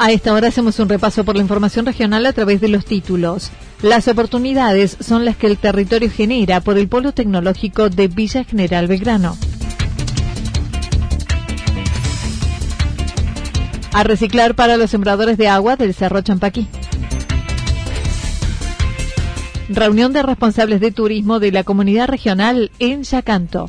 A esta hora hacemos un repaso por la información regional a través de los títulos. Las oportunidades son las que el territorio genera por el polo tecnológico de Villa General Belgrano. A reciclar para los sembradores de agua del Cerro Champaquí. Reunión de responsables de turismo de la comunidad regional en Yacanto.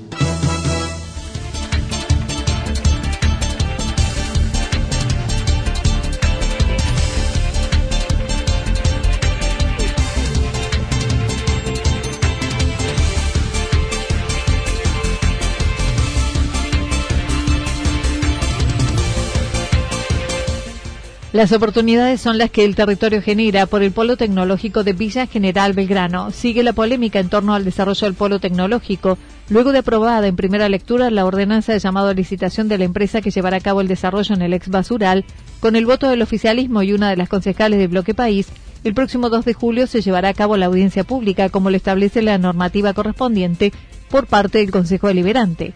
Las oportunidades son las que el territorio genera por el polo tecnológico de Villa General Belgrano. Sigue la polémica en torno al desarrollo del polo tecnológico, luego de aprobada en primera lectura la ordenanza de llamado a licitación de la empresa que llevará a cabo el desarrollo en el ex basural, con el voto del oficialismo y una de las concejales de Bloque País, el próximo 2 de julio se llevará a cabo la audiencia pública, como lo establece la normativa correspondiente, por parte del Consejo Deliberante.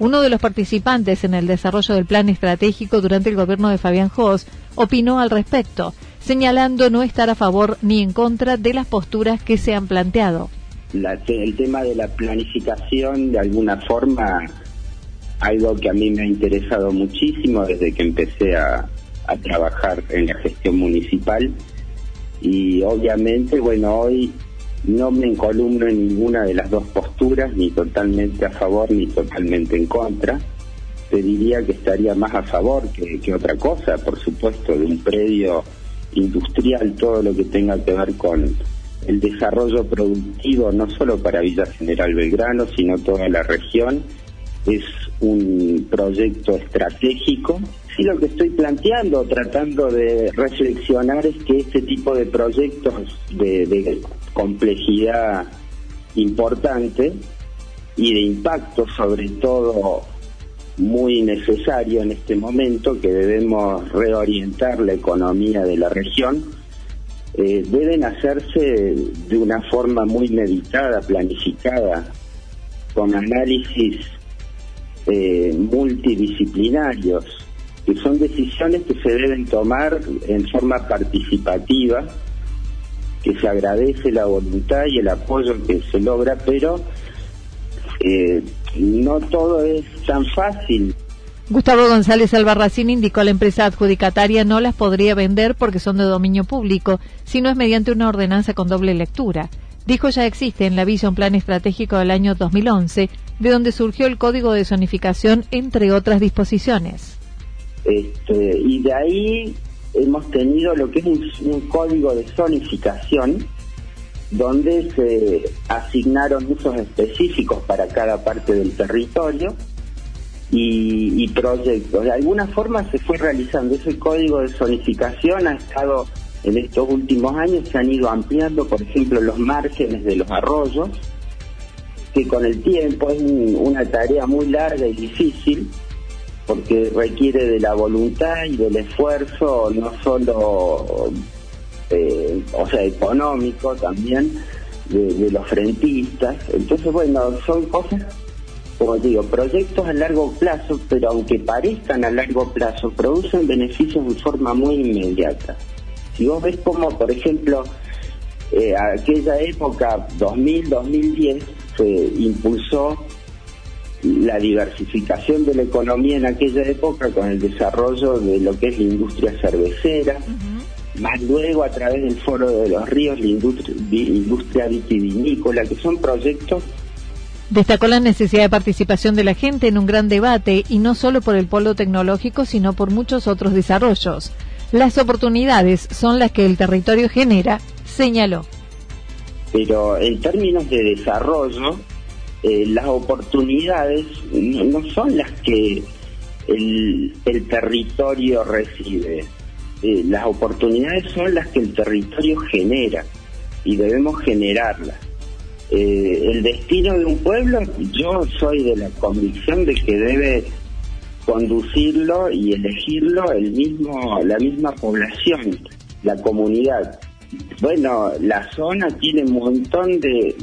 Uno de los participantes en el desarrollo del plan estratégico durante el gobierno de Fabián Jos opinó al respecto, señalando no estar a favor ni en contra de las posturas que se han planteado. el tema de la planificación, de alguna forma, algo que a mí me ha interesado muchísimo desde que empecé a, a trabajar en la gestión municipal. Y obviamente, bueno, hoy no me encolumno en ninguna de las dos posturas, ni totalmente a favor ni totalmente en contra. Te diría que estaría más a favor que, otra cosa, por supuesto, de un predio industrial, todo lo que tenga que ver con el desarrollo productivo, no solo para Villa General Belgrano, sino toda la región. Es un proyecto estratégico. Sí, lo que estoy planteando, tratando de reflexionar, es que este tipo de proyectos de, de complejidad importante y de impacto sobre todo muy necesario en este momento que debemos reorientar la economía de la región, eh, deben hacerse de una forma muy meditada, planificada, con análisis eh, multidisciplinarios, que son decisiones que se deben tomar en forma participativa que se agradece la voluntad y el apoyo que se logra, pero eh, no todo es tan fácil. Gustavo González Albarracín indicó a la empresa adjudicataria no las podría vender porque son de dominio público, sino es mediante una ordenanza con doble lectura. Dijo ya existe en la visa un plan estratégico del año 2011, de donde surgió el código de zonificación, entre otras disposiciones. Este, y de ahí hemos tenido lo que es un, código de zonificación donde se asignaron usos específicos para cada parte del territorio y, proyectos. De alguna forma se fue realizando ese código de zonificación, ha estado en estos últimos años, se han ido ampliando, por ejemplo, los márgenes de los arroyos, que con el tiempo es una tarea muy larga y difícil porque requiere de la voluntad y del esfuerzo, no solo, eh, o sea, económico también, de, los frentistas. Entonces, bueno, son cosas, como digo, proyectos a largo plazo, pero aunque parezcan a largo plazo, producen beneficios de forma muy inmediata. Si vos ves como, por ejemplo, eh, aquella época, 2000-2010, se impulsó la diversificación de la economía en aquella época con el desarrollo de lo que es la industria cervecera, más luego a través del Foro de los Ríos, la industria, industria vitivinícola, que son proyectos Destacó la necesidad de participación de la gente en un gran debate y no solo por el polo tecnológico, sino por muchos otros desarrollos. Las oportunidades son las que el territorio genera, señaló. Pero en términos de desarrollo, eh, las oportunidades no, son las que el, territorio recibe. Eh, las oportunidades son las que el territorio genera y debemos generarlas. Eh, el destino de un pueblo, yo soy de la convicción de que debe conducirlo y elegirlo el mismo, la misma población, la comunidad. Bueno, la zona tiene un montón de,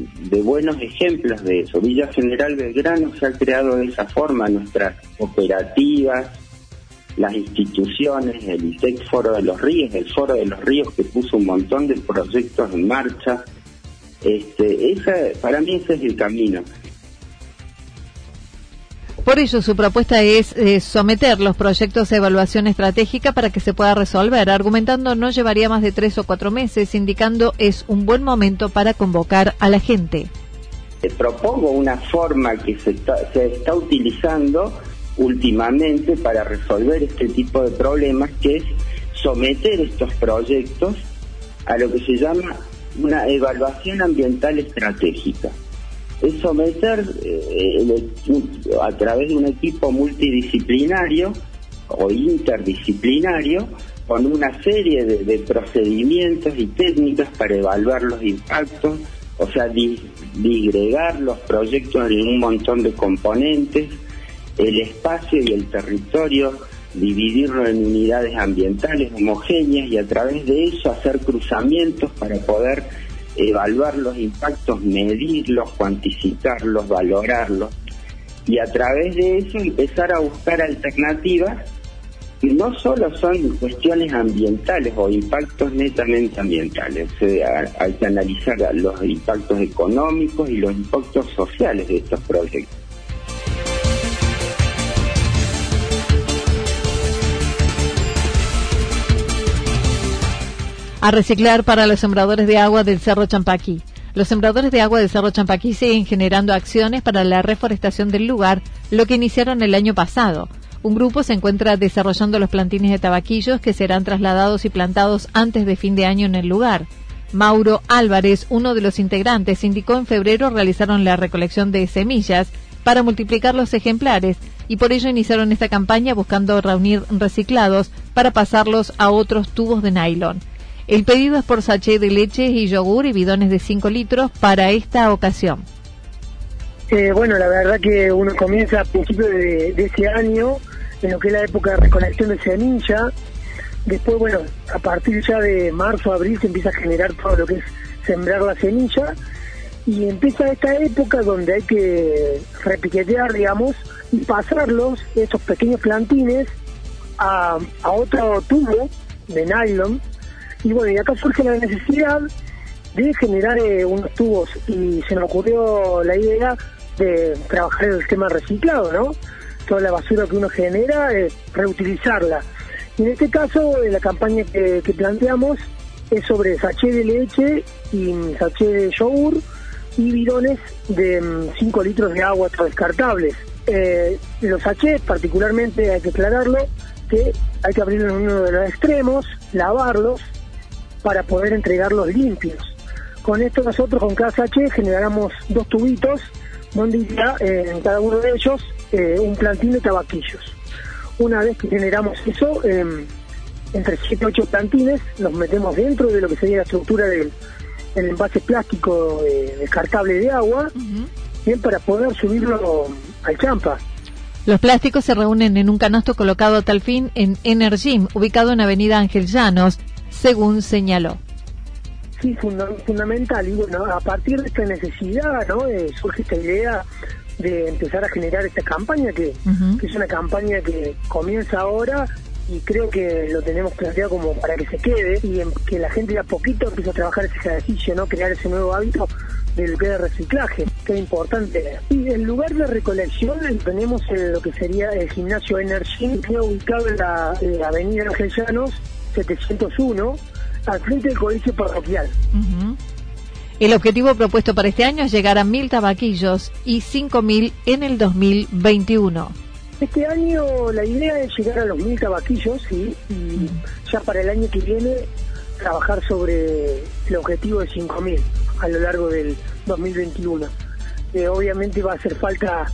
buenos ejemplos de eso. Villa General Belgrano se ha creado de esa forma, nuestras cooperativas, las instituciones, el ITEC Foro de los Ríos, el Foro de los Ríos que puso un montón de proyectos en marcha. Este, esa, para mí ese es el camino. Por ello, su propuesta es eh, someter los proyectos a evaluación estratégica para que se pueda resolver, argumentando no llevaría más de tres o cuatro meses, indicando es un buen momento para convocar a la gente. propongo una forma que se se está utilizando últimamente para resolver este tipo de problemas, que es someter estos proyectos a lo que se llama una evaluación ambiental estratégica. Es someter eh, a través de un equipo multidisciplinario o interdisciplinario con una serie de, procedimientos y técnicas para evaluar los impactos, o sea, digregar los proyectos en un montón de componentes, el espacio y el territorio, dividirlo en unidades ambientales homogéneas y a través de eso hacer cruzamientos para poder evaluar los impactos, medirlos, cuantificarlos, valorarlos y a través de eso empezar a buscar alternativas que no solo son cuestiones ambientales o impactos netamente ambientales, hay que analizar los impactos económicos y los impactos sociales de estos proyectos. A reciclar para los sembradores de agua del Cerro Champaquí. Los sembradores de agua del Cerro Champaquí siguen generando acciones para la reforestación del lugar, lo que iniciaron el año pasado. Un grupo se encuentra desarrollando los plantines de tabaquillos que serán trasladados y plantados antes de fin de año en el lugar. Mauro Álvarez, uno de los integrantes, indicó en febrero realizaron la recolección de semillas para multiplicar los ejemplares y por ello iniciaron esta campaña buscando reunir reciclados para pasarlos a otros tubos de nylon. El pedido es por sachet de leche y yogur y bidones de 5 litros para esta ocasión. Eh, bueno, la verdad que uno comienza a principios de, ese año, en lo que es la época de recolección de semilla. Después, bueno, a partir ya de marzo, abril se empieza a generar todo lo que es sembrar la semilla. Y empieza esta época donde hay que repiquetear, digamos, y pasarlos, esos pequeños plantines, a, a otro tubo de nylon y bueno, y acá surge la necesidad de generar eh, unos tubos y se me ocurrió la idea de trabajar el tema reciclado, ¿no? Toda la basura que uno genera, eh, reutilizarla. Y en este caso, la campaña que, planteamos es sobre sachet de leche y sachet de yogur y bidones de 5 mm, litros de agua descartables. Eh, los sachets, particularmente, hay que aclararlo, que hay que abrirlos en uno de los extremos, lavarlos, para poder entregarlos limpios. Con esto nosotros con cada sachet generamos dos tubitos donde eh, en cada uno de ellos eh, un plantín de tabaquillos. Una vez que generamos eso, em, entre 7 y 8 plantines, los metemos dentro de lo que sería la estructura del, envase plástico eh, descartable de agua bien para poder subirlo al Champa. Los plásticos se reúnen en un canasto colocado a tal fin en Energym, ubicado en Avenida Ángel Llanos, según señaló. Sí, fundamental. Y bueno, a partir de esta necesidad, ¿no? Eh, surge esta idea de empezar a generar esta campaña, que, que es una campaña que comienza ahora y creo que lo tenemos planteado como para que se quede y que la gente de a poquito empiece a trabajar ese ejercicio, ¿no? Crear ese nuevo hábito del que de reciclaje, que es importante. Y el lugar de recolección tenemos en lo que sería el gimnasio Energy, ubicado en la, avenida Ángel Llanos 701, al frente del colegio parroquial. El objetivo propuesto para este año es llegar a mil tabaquillos y cinco mil en el 2021. Este año la idea es llegar a los mil tabaquillos y ya para el año que viene trabajar sobre el objetivo de cinco mil a lo largo del 2021. Eh, obviamente va a hacer falta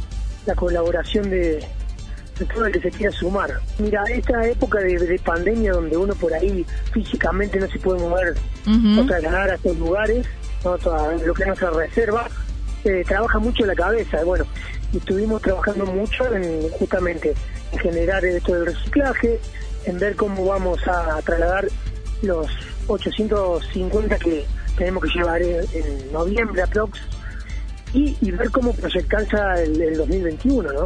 la colaboración de, todo el que se quiera sumar. Mira, esta época de, pandemia donde uno por ahí físicamente no se puede mover o trasladar a estos lugares, ¿no? lo que es nuestra reserva, eh, trabaja mucho la cabeza. Bueno, estuvimos trabajando mucho en justamente en generar esto del reciclaje, en ver cómo vamos a trasladar los 850 que tenemos que llevar en, noviembre aprox y, y ver cómo proyectarse el, el 2021, ¿no?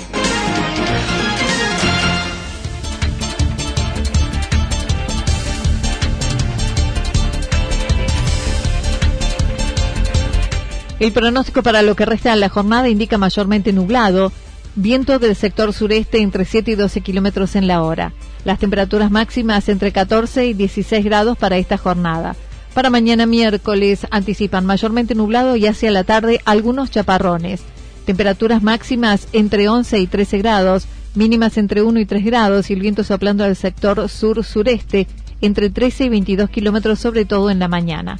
El pronóstico para lo que resta de la jornada indica mayormente nublado, Viento del sector sureste entre 7 y 12 kilómetros en la hora. Las temperaturas máximas entre 14 y 16 grados para esta jornada. Para mañana miércoles anticipan mayormente nublado y hacia la tarde algunos chaparrones. Temperaturas máximas entre 11 y 13 grados, mínimas entre 1 y 3 grados y el viento soplando al sector sur-sureste entre 13 y 22 kilómetros sobre todo en la mañana.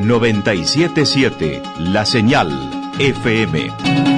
977 La Señal FM.